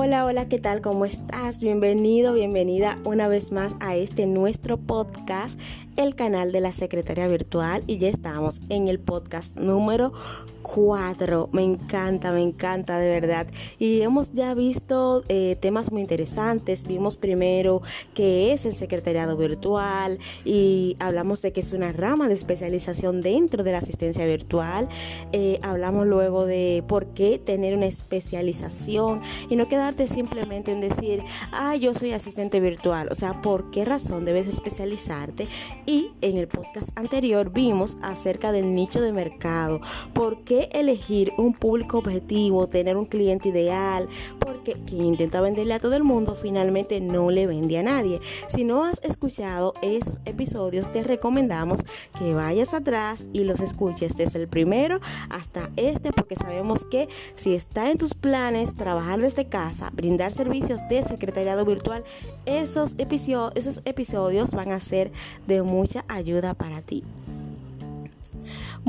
Hola, hola, ¿qué tal? ¿Cómo estás? Bienvenido, bienvenida una vez más a este nuestro podcast, el canal de la secretaria virtual. Y ya estamos en el podcast número 4. Me encanta, me encanta de verdad. Y hemos ya visto eh, temas muy interesantes. Vimos primero qué es el secretariado virtual y hablamos de que es una rama de especialización dentro de la asistencia virtual. Eh, hablamos luego de por qué tener una especialización y no quedarte simplemente en decir, ah, yo soy asistente virtual. O sea, por qué razón debes especializarte. Y en el podcast anterior vimos acerca del nicho de mercado. ¿Por qué elegir un público objetivo, tener un cliente ideal? Porque quien intenta venderle a todo el mundo finalmente no le vende a nadie. Si no has escuchado esos episodios, te recomendamos que vayas atrás y los escuches desde el primero hasta este, porque sabemos que si está en tus planes trabajar desde casa, brindar servicios de secretariado virtual, esos episodios, esos episodios van a ser de mucha ayuda para ti.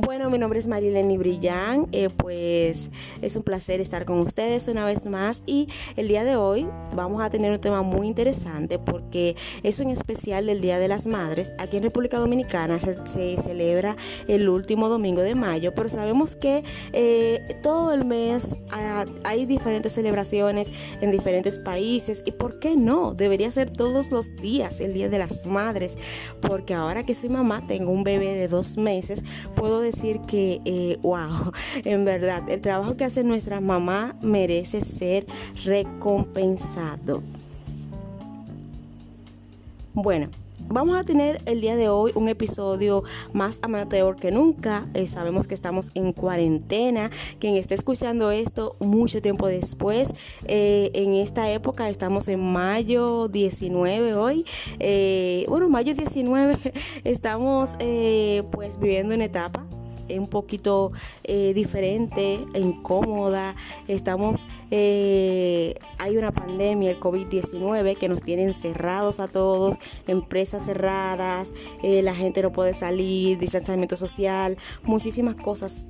Bueno, mi nombre es Marilene Brillán, eh, pues es un placer estar con ustedes una vez más y el día de hoy vamos a tener un tema muy interesante porque es un especial del Día de las Madres. Aquí en República Dominicana se, celebra el último domingo de mayo, pero sabemos que eh, todo el mes ah, hay diferentes celebraciones en diferentes países y ¿por qué no? Debería ser todos los días el Día de las Madres, porque ahora que soy mamá, tengo un bebé de dos meses, puedo decir que, wow, eh, en verdad, el trabajo que hace nuestra mamá merece ser recompensado. Bueno, Vamos a tener el día de hoy un episodio más amateur que nunca. Eh, sabemos que estamos en cuarentena. Quien esté escuchando esto mucho tiempo después, eh, en esta época estamos en mayo 19 hoy. bueno, mayo 19 estamos pues viviendo una etapa un poquito eh, diferente, incómoda. Estamos, eh, hay una pandemia, el COVID-19, que nos tiene encerrados a todos, empresas cerradas, eh, la gente no puede salir, distanciamiento social, muchísimas cosas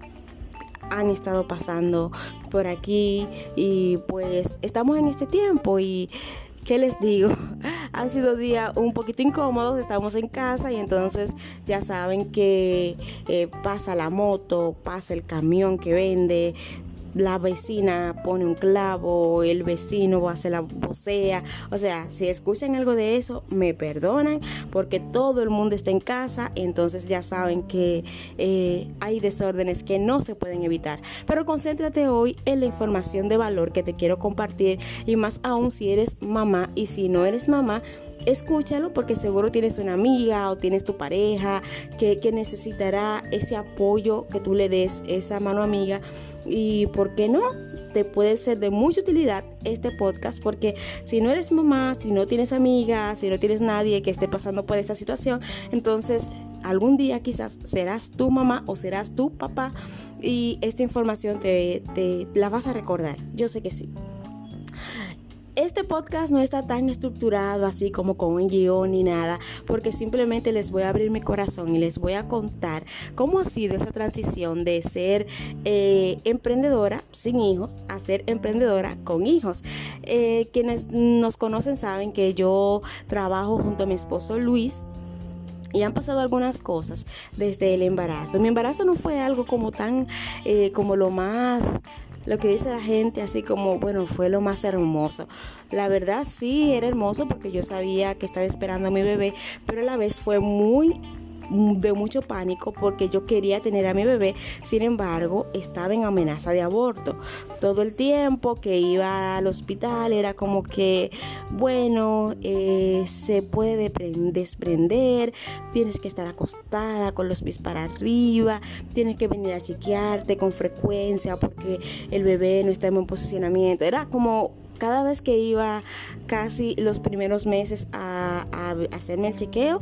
han estado pasando por aquí y pues estamos en este tiempo y ¿qué les digo? Han sido días un poquito incómodos, estamos en casa y entonces ya saben que eh, pasa la moto, pasa el camión que vende, la vecina pone un clavo, el vecino hace la vocea. O sea, si escuchan algo de eso, me perdonan porque todo el mundo está en casa, entonces ya saben que eh, hay desórdenes que no se pueden evitar. Pero concéntrate hoy en la información de valor que te quiero compartir y más aún si eres mamá y si no eres mamá, escúchalo porque seguro tienes una amiga o tienes tu pareja que, que necesitará ese apoyo que tú le des, esa mano amiga y por qué no te puede ser de mucha utilidad este podcast porque si no eres mamá, si no tienes amigas, si no tienes nadie que esté pasando por esta situación, entonces algún día quizás serás tu mamá o serás tu papá y esta información te, te la vas a recordar. Yo sé que sí. Este podcast no está tan estructurado así como con un guion ni nada, porque simplemente les voy a abrir mi corazón y les voy a contar cómo ha sido esa transición de ser eh, emprendedora sin hijos a ser emprendedora con hijos. Eh, quienes nos conocen saben que yo trabajo junto a mi esposo Luis y han pasado algunas cosas desde el embarazo. Mi embarazo no fue algo como tan, eh, como lo más lo que dice la gente así como, bueno, fue lo más hermoso. La verdad sí, era hermoso porque yo sabía que estaba esperando a mi bebé, pero a la vez fue muy de mucho pánico porque yo quería tener a mi bebé, sin embargo estaba en amenaza de aborto. Todo el tiempo que iba al hospital era como que, bueno, eh, se puede desprender, tienes que estar acostada con los pies para arriba, tienes que venir a chequearte con frecuencia porque el bebé no está en buen posicionamiento. Era como cada vez que iba casi los primeros meses a, hacerme el chequeo,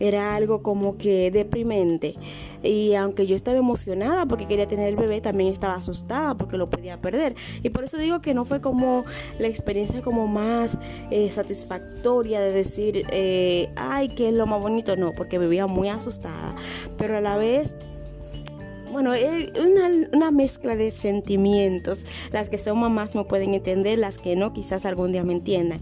era algo como que deprimente. Y aunque yo estaba emocionada porque quería tener el bebé, también estaba asustada porque lo podía perder. Y por eso digo que no fue como la experiencia como más eh, satisfactoria de decir, eh, ay, que es lo más bonito. No, porque vivía muy asustada. Pero a la vez bueno, es una, una, mezcla de sentimientos. Las que son mamás me pueden entender, las que no, quizás algún día me entiendan.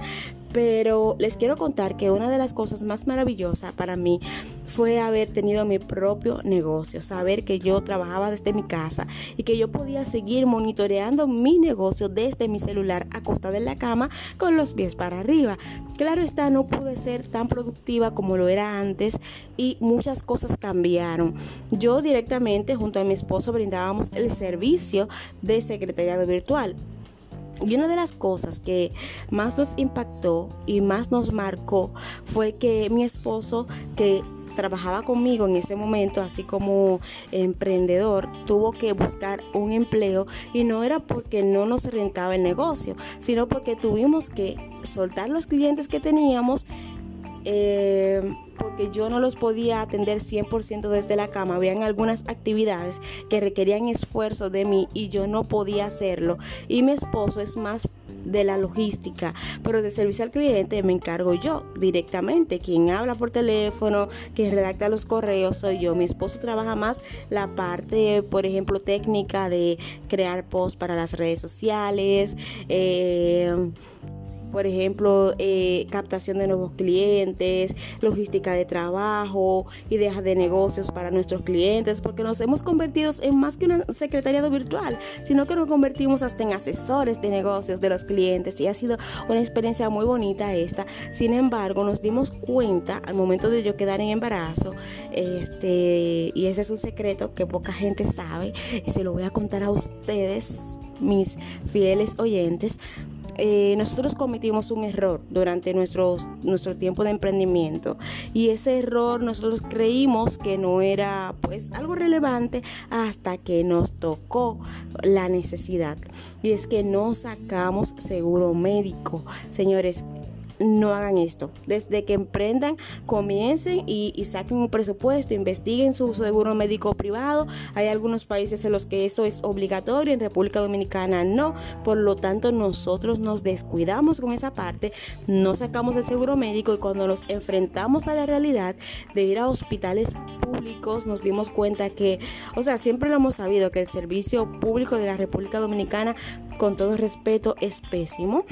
Pero les quiero contar que una de las cosas más maravillosas para mí fue haber tenido mi propio negocio, saber que yo trabajaba desde mi casa y que yo podía seguir monitoreando mi negocio desde mi celular acostada en la cama con los pies para arriba. Claro está, no pude ser tan productiva como lo era antes y muchas cosas cambiaron. Yo directamente junto a mi esposo brindábamos el servicio de secretariado virtual. Y una de las cosas que más nos impactó y más nos marcó fue que mi esposo, que trabajaba conmigo en ese momento, así como emprendedor, tuvo que buscar un empleo y no era porque no nos rentaba el negocio, sino porque tuvimos que soltar los clientes que teníamos. Eh, porque yo no los podía atender 100% desde la cama. Habían algunas actividades que requerían esfuerzo de mí y yo no podía hacerlo. Y mi esposo es más de la logística, pero del servicio al cliente me encargo yo directamente. Quien habla por teléfono, quien redacta los correos soy yo. Mi esposo trabaja más la parte, por ejemplo, técnica de crear posts para las redes sociales. Eh, por ejemplo, eh, captación de nuevos clientes, logística de trabajo, ideas de negocios para nuestros clientes, porque nos hemos convertido en más que un secretariado virtual, sino que nos convertimos hasta en asesores de negocios de los clientes y ha sido una experiencia muy bonita esta. Sin embargo, nos dimos cuenta al momento de yo quedar en embarazo, este, y ese es un secreto que poca gente sabe y se lo voy a contar a ustedes mis fieles oyentes, eh, nosotros cometimos un error durante nuestro tiempo de emprendimiento. Y ese error nosotros creímos que no era pues algo relevante hasta que nos tocó la necesidad. Y es que no sacamos seguro médico. Señores no hagan esto. Desde que emprendan, comiencen y, saquen un presupuesto, investiguen su seguro médico privado. Hay algunos países en los que eso es obligatorio, en República Dominicana no. Por lo tanto, nosotros nos descuidamos con esa parte, no sacamos el seguro médico y cuando nos enfrentamos a la realidad de ir a hospitales públicos, nos dimos cuenta que, o sea, siempre lo hemos sabido, que el servicio público de la República Dominicana, con todo respeto, es pésimo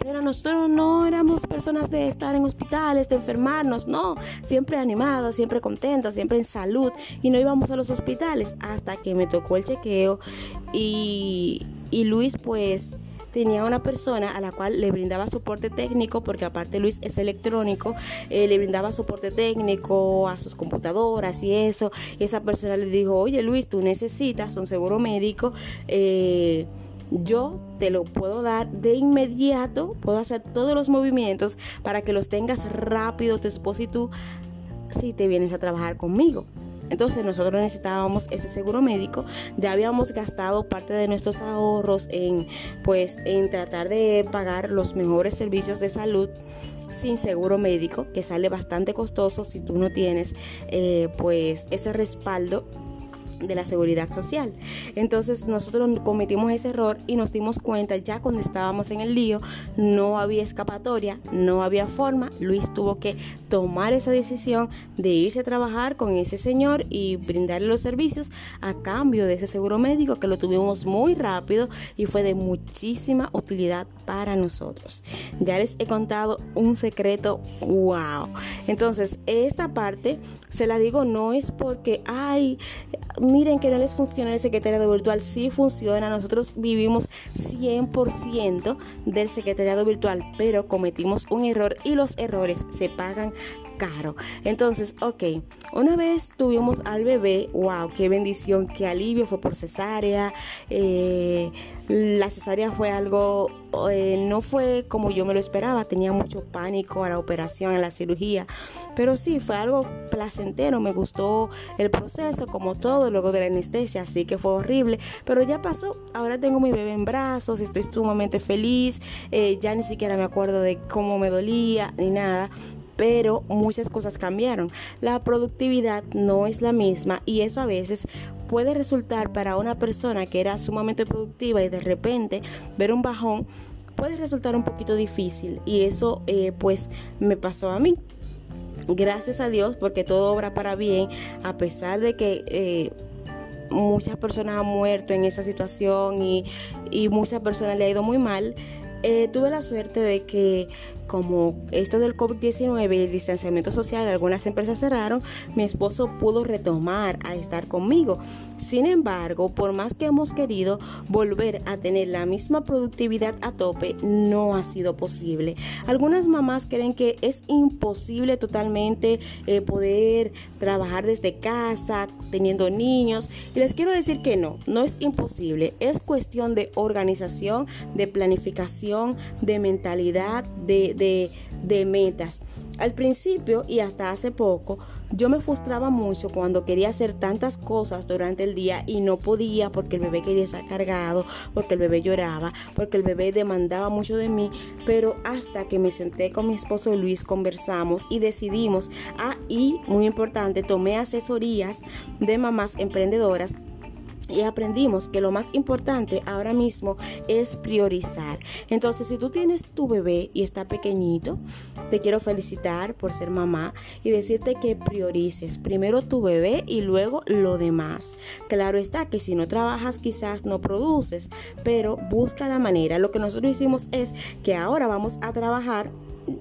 pero nosotros no éramos personas de estar en hospitales, de enfermarnos, no, siempre animadas, siempre contentas, siempre en salud y no íbamos a los hospitales hasta que me tocó el chequeo y, y Luis pues tenía una persona a la cual le brindaba soporte técnico, porque aparte Luis es electrónico, eh, le brindaba soporte técnico a sus computadoras y eso. Y esa persona le dijo, oye Luis, tú necesitas un seguro médico. Eh, yo te lo puedo dar de inmediato, puedo hacer todos los movimientos para que los tengas rápido tu esposo y tú si te vienes a trabajar conmigo. Entonces nosotros necesitábamos ese seguro médico, ya habíamos gastado parte de nuestros ahorros en pues en tratar de pagar los mejores servicios de salud sin seguro médico, que sale bastante costoso si tú no tienes eh, pues ese respaldo de la seguridad social. Entonces nosotros cometimos ese error y nos dimos cuenta ya cuando estábamos en el lío, no había escapatoria, no había forma. Luis tuvo que tomar esa decisión de irse a trabajar con ese señor y brindarle los servicios a cambio de ese seguro médico que lo tuvimos muy rápido y fue de muchísima utilidad para nosotros. Ya les he contado un secreto, wow. Entonces, esta parte se la digo no es porque, ay, miren que no les funciona el secretariado virtual, sí funciona, nosotros vivimos 100% del secretariado virtual, pero cometimos un error y los errores se pagan caro. Entonces, ok, una vez tuvimos al bebé, wow, qué bendición, qué alivio, fue por cesárea. Eh, la cesárea fue algo, eh, no fue como yo me lo esperaba, tenía mucho pánico a la operación, a la cirugía, pero sí, fue algo placentero, me gustó el proceso, como todo, luego de la anestesia, así que fue horrible, pero ya pasó, ahora tengo mi bebé en brazos, estoy sumamente feliz, eh, ya ni siquiera me acuerdo de cómo me dolía ni nada, pero muchas cosas cambiaron. La productividad no es la misma y eso a veces puede resultar para una persona que era sumamente productiva y de repente ver un bajón puede resultar un poquito difícil y eso eh, pues me pasó a mí. Gracias a Dios porque todo obra para bien a pesar de que... Eh, muchas personas han muerto en esa situación y, y muchas personas le ha ido muy mal. Eh, tuve la suerte de que como esto del COVID-19 y el distanciamiento social, algunas empresas cerraron, mi esposo pudo retomar a estar conmigo. Sin embargo, por más que hemos querido volver a tener la misma productividad a tope, no ha sido posible. Algunas mamás creen que es imposible totalmente eh, poder trabajar desde casa, teniendo niños, y les quiero decir que no, no es imposible, es cuestión de organización, de planificación, de mentalidad, de de, metas. Al principio y hasta hace poco, yo me frustraba mucho cuando quería hacer tantas cosas durante el día y no podía porque el bebé quería estar cargado, porque el bebé lloraba, porque el bebé demandaba mucho de mí, pero hasta que me senté con mi esposo Luis, conversamos y decidimos, ah, y muy importante, tomé asesorías de mamás emprendedoras y aprendimos que lo más importante ahora mismo es priorizar. Entonces, si tú tienes tu bebé y está pequeñito, te quiero felicitar por ser mamá y decirte que priorices primero tu bebé y luego lo demás. Claro está que si no trabajas quizás no produces, pero busca la manera. Lo que nosotros hicimos es que ahora vamos a trabajar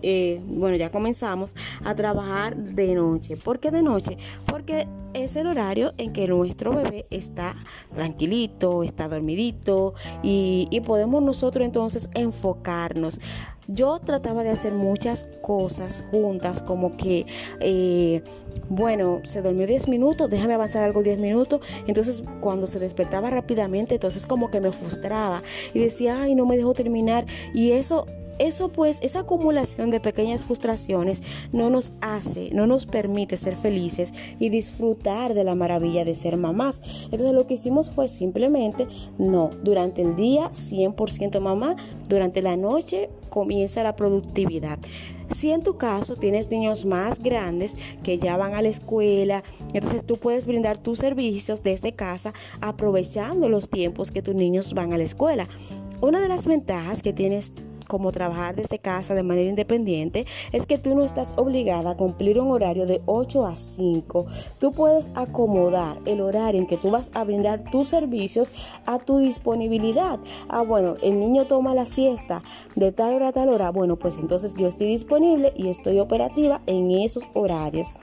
eh, bueno, ya comenzamos a trabajar de noche. ¿Por qué de noche? Porque es el horario en que nuestro bebé está tranquilito, está dormidito y, podemos nosotros entonces enfocarnos. Yo trataba de hacer muchas cosas juntas, como que, eh, bueno, se durmió 10 minutos, déjame avanzar algo 10 minutos. Entonces, cuando se despertaba rápidamente, entonces como que me frustraba y decía, ay, no me dejo terminar. Y eso eso pues, esa acumulación de pequeñas frustraciones no nos hace, no nos permite ser felices y disfrutar de la maravilla de ser mamás. Entonces lo que hicimos fue simplemente, no, durante el día 100% mamá, durante la noche comienza la productividad. Si en tu caso tienes niños más grandes que ya van a la escuela, entonces tú puedes brindar tus servicios desde casa aprovechando los tiempos que tus niños van a la escuela. Una de las ventajas que tienes como trabajar desde casa de manera independiente, es que tú no estás obligada a cumplir un horario de 8 a 5. Tú puedes acomodar el horario en que tú vas a brindar tus servicios a tu disponibilidad. Ah, bueno, el niño toma la siesta de tal hora a tal hora. Bueno, pues entonces yo estoy disponible y estoy operativa en esos horarios.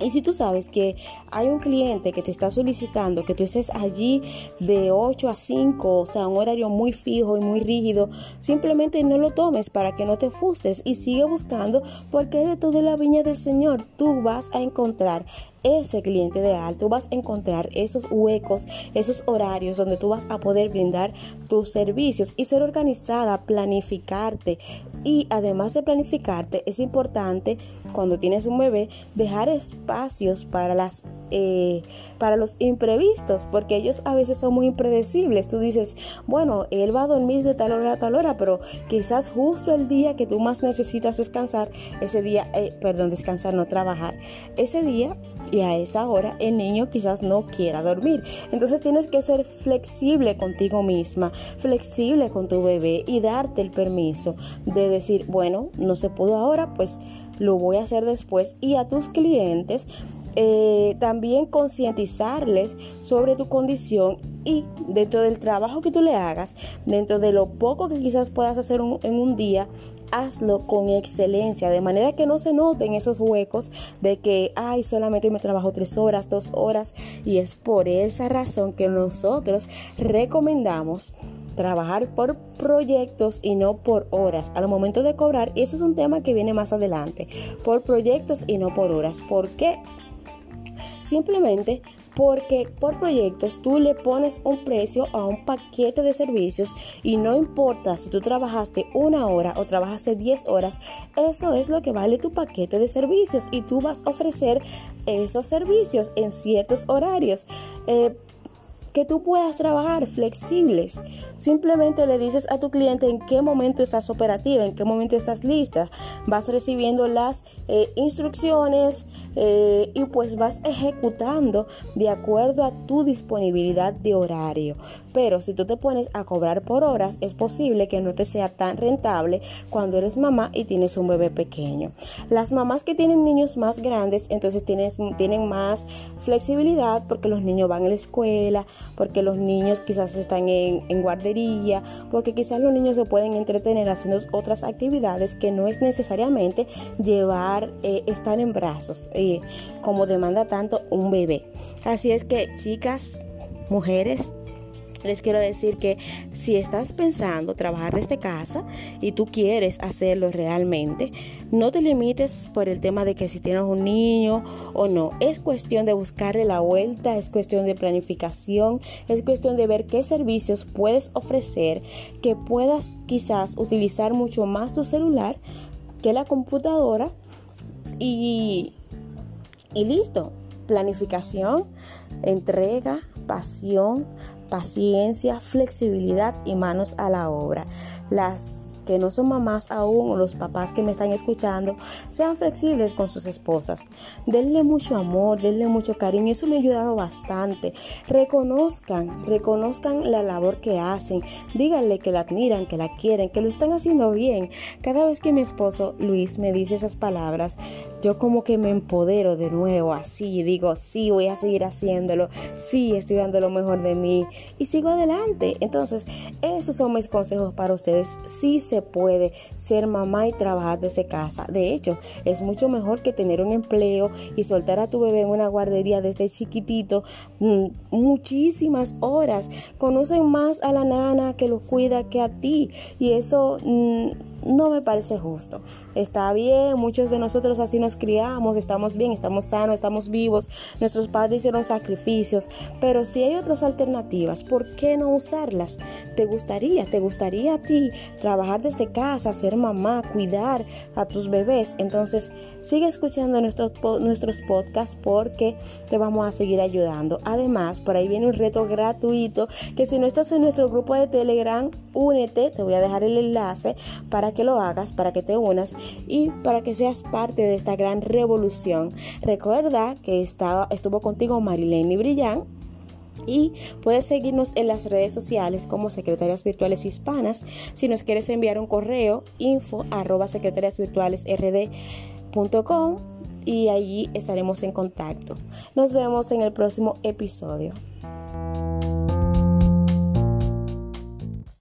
Y si tú sabes que hay un cliente que te está solicitando que tú estés allí de 8 a 5, o sea, un horario muy fijo y muy rígido, simplemente no lo tomes para que no te frustres y sigue buscando porque de toda la viña del Señor tú vas a encontrar ese cliente ideal, tú vas a encontrar esos huecos, esos horarios donde tú vas a poder brindar tus servicios y ser organizada, planificarte. Y además de planificarte, es importante cuando tienes un bebé dejar espacios para las eh, para los imprevistos, porque ellos a veces son muy impredecibles. Tú dices, bueno, él va a dormir de tal hora a tal hora, pero quizás justo el día que tú más necesitas descansar, ese día, eh, perdón, descansar, no trabajar, ese día y a esa hora el niño quizás no quiera dormir. Entonces tienes que ser flexible contigo misma, flexible con tu bebé y darte el permiso de decir, bueno, no se pudo ahora, pues lo voy a hacer después. Y a tus clientes eh, también concientizarles sobre tu condición y dentro del trabajo que tú le hagas, dentro de lo poco que quizás puedas hacer en un día, hazlo con excelencia, de manera que no se noten esos huecos de que, ay, solamente me trabajo tres horas, dos horas, y es por esa razón que nosotros recomendamos trabajar por proyectos y no por horas. Al momento de cobrar, eso es un tema que viene más adelante, por proyectos y no por horas. ¿Por qué? Simplemente porque por proyectos tú le pones un precio a un paquete de servicios y no importa si tú trabajaste una hora o trabajaste 10 horas, eso es lo que vale tu paquete de servicios y tú vas a ofrecer esos servicios en ciertos horarios. Eh, que tú puedas trabajar flexibles. Simplemente le dices a tu cliente en qué momento estás operativa, en qué momento estás lista. Vas recibiendo las eh, instrucciones eh, y pues vas ejecutando de acuerdo a tu disponibilidad de horario. Pero si tú te pones a cobrar por horas, es posible que no te sea tan rentable cuando eres mamá y tienes un bebé pequeño. Las mamás que tienen niños más grandes, entonces tienen más flexibilidad porque los niños van a la escuela, porque los niños quizás están en, guardería, porque quizás los niños se pueden entretener haciendo otras actividades que no es necesariamente llevar, eh, estar en brazos, eh, como demanda tanto un bebé. Así es que chicas, mujeres, les quiero decir que si estás pensando trabajar desde casa y tú quieres hacerlo realmente, no te limites por el tema de que si tienes un niño o no. Es cuestión de buscarle la vuelta, es cuestión de planificación, es cuestión de ver qué servicios puedes ofrecer, que puedas quizás utilizar mucho más tu celular que la computadora y, y listo. Planificación, entrega, pasión, paciencia, flexibilidad y manos a la obra. Las que no son mamás aún o los papás que me están escuchando, sean flexibles con sus esposas. Denle mucho amor, denle mucho cariño. Eso me ha ayudado bastante. Reconozcan, reconozcan la labor que hacen. Díganle que la admiran, que la quieren, que lo están haciendo bien. Cada vez que mi esposo Luis me dice esas palabras, yo como que me empodero de nuevo así. Digo, sí, voy a seguir haciéndolo. Sí, estoy dando lo mejor de mí. Y sigo adelante. Entonces, esos son mis consejos para ustedes. Sí se puede ser mamá y trabajar desde casa. De hecho, es mucho mejor que tener un empleo y soltar a tu bebé en una guardería desde chiquitito mm, muchísimas horas. Conocen más a la nana que lo cuida que a ti y eso mm, no me parece justo. Está bien, muchos de nosotros así nos criamos, estamos bien, estamos sanos, estamos vivos, nuestros padres hicieron sacrificios, pero si hay otras alternativas, ¿por qué no usarlas? ¿Te gustaría, te gustaría a ti trabajar desde casa, ser mamá, cuidar a tus bebés? Entonces, sigue escuchando nuestros, nuestros podcasts porque te vamos a seguir ayudando. Además, por ahí viene un reto gratuito que si no estás en nuestro grupo de Telegram, únete, te voy a dejar el enlace para que lo hagas, para que te unas y para que seas parte de esta gran revolución. Recuerda que estaba, estuvo contigo Marilene Brillán y puedes seguirnos en las redes sociales como Secretarias Virtuales Hispanas. Si nos quieres enviar un correo, info arroba secretariasvirtualesrd.com y allí estaremos en contacto. Nos vemos en el próximo episodio.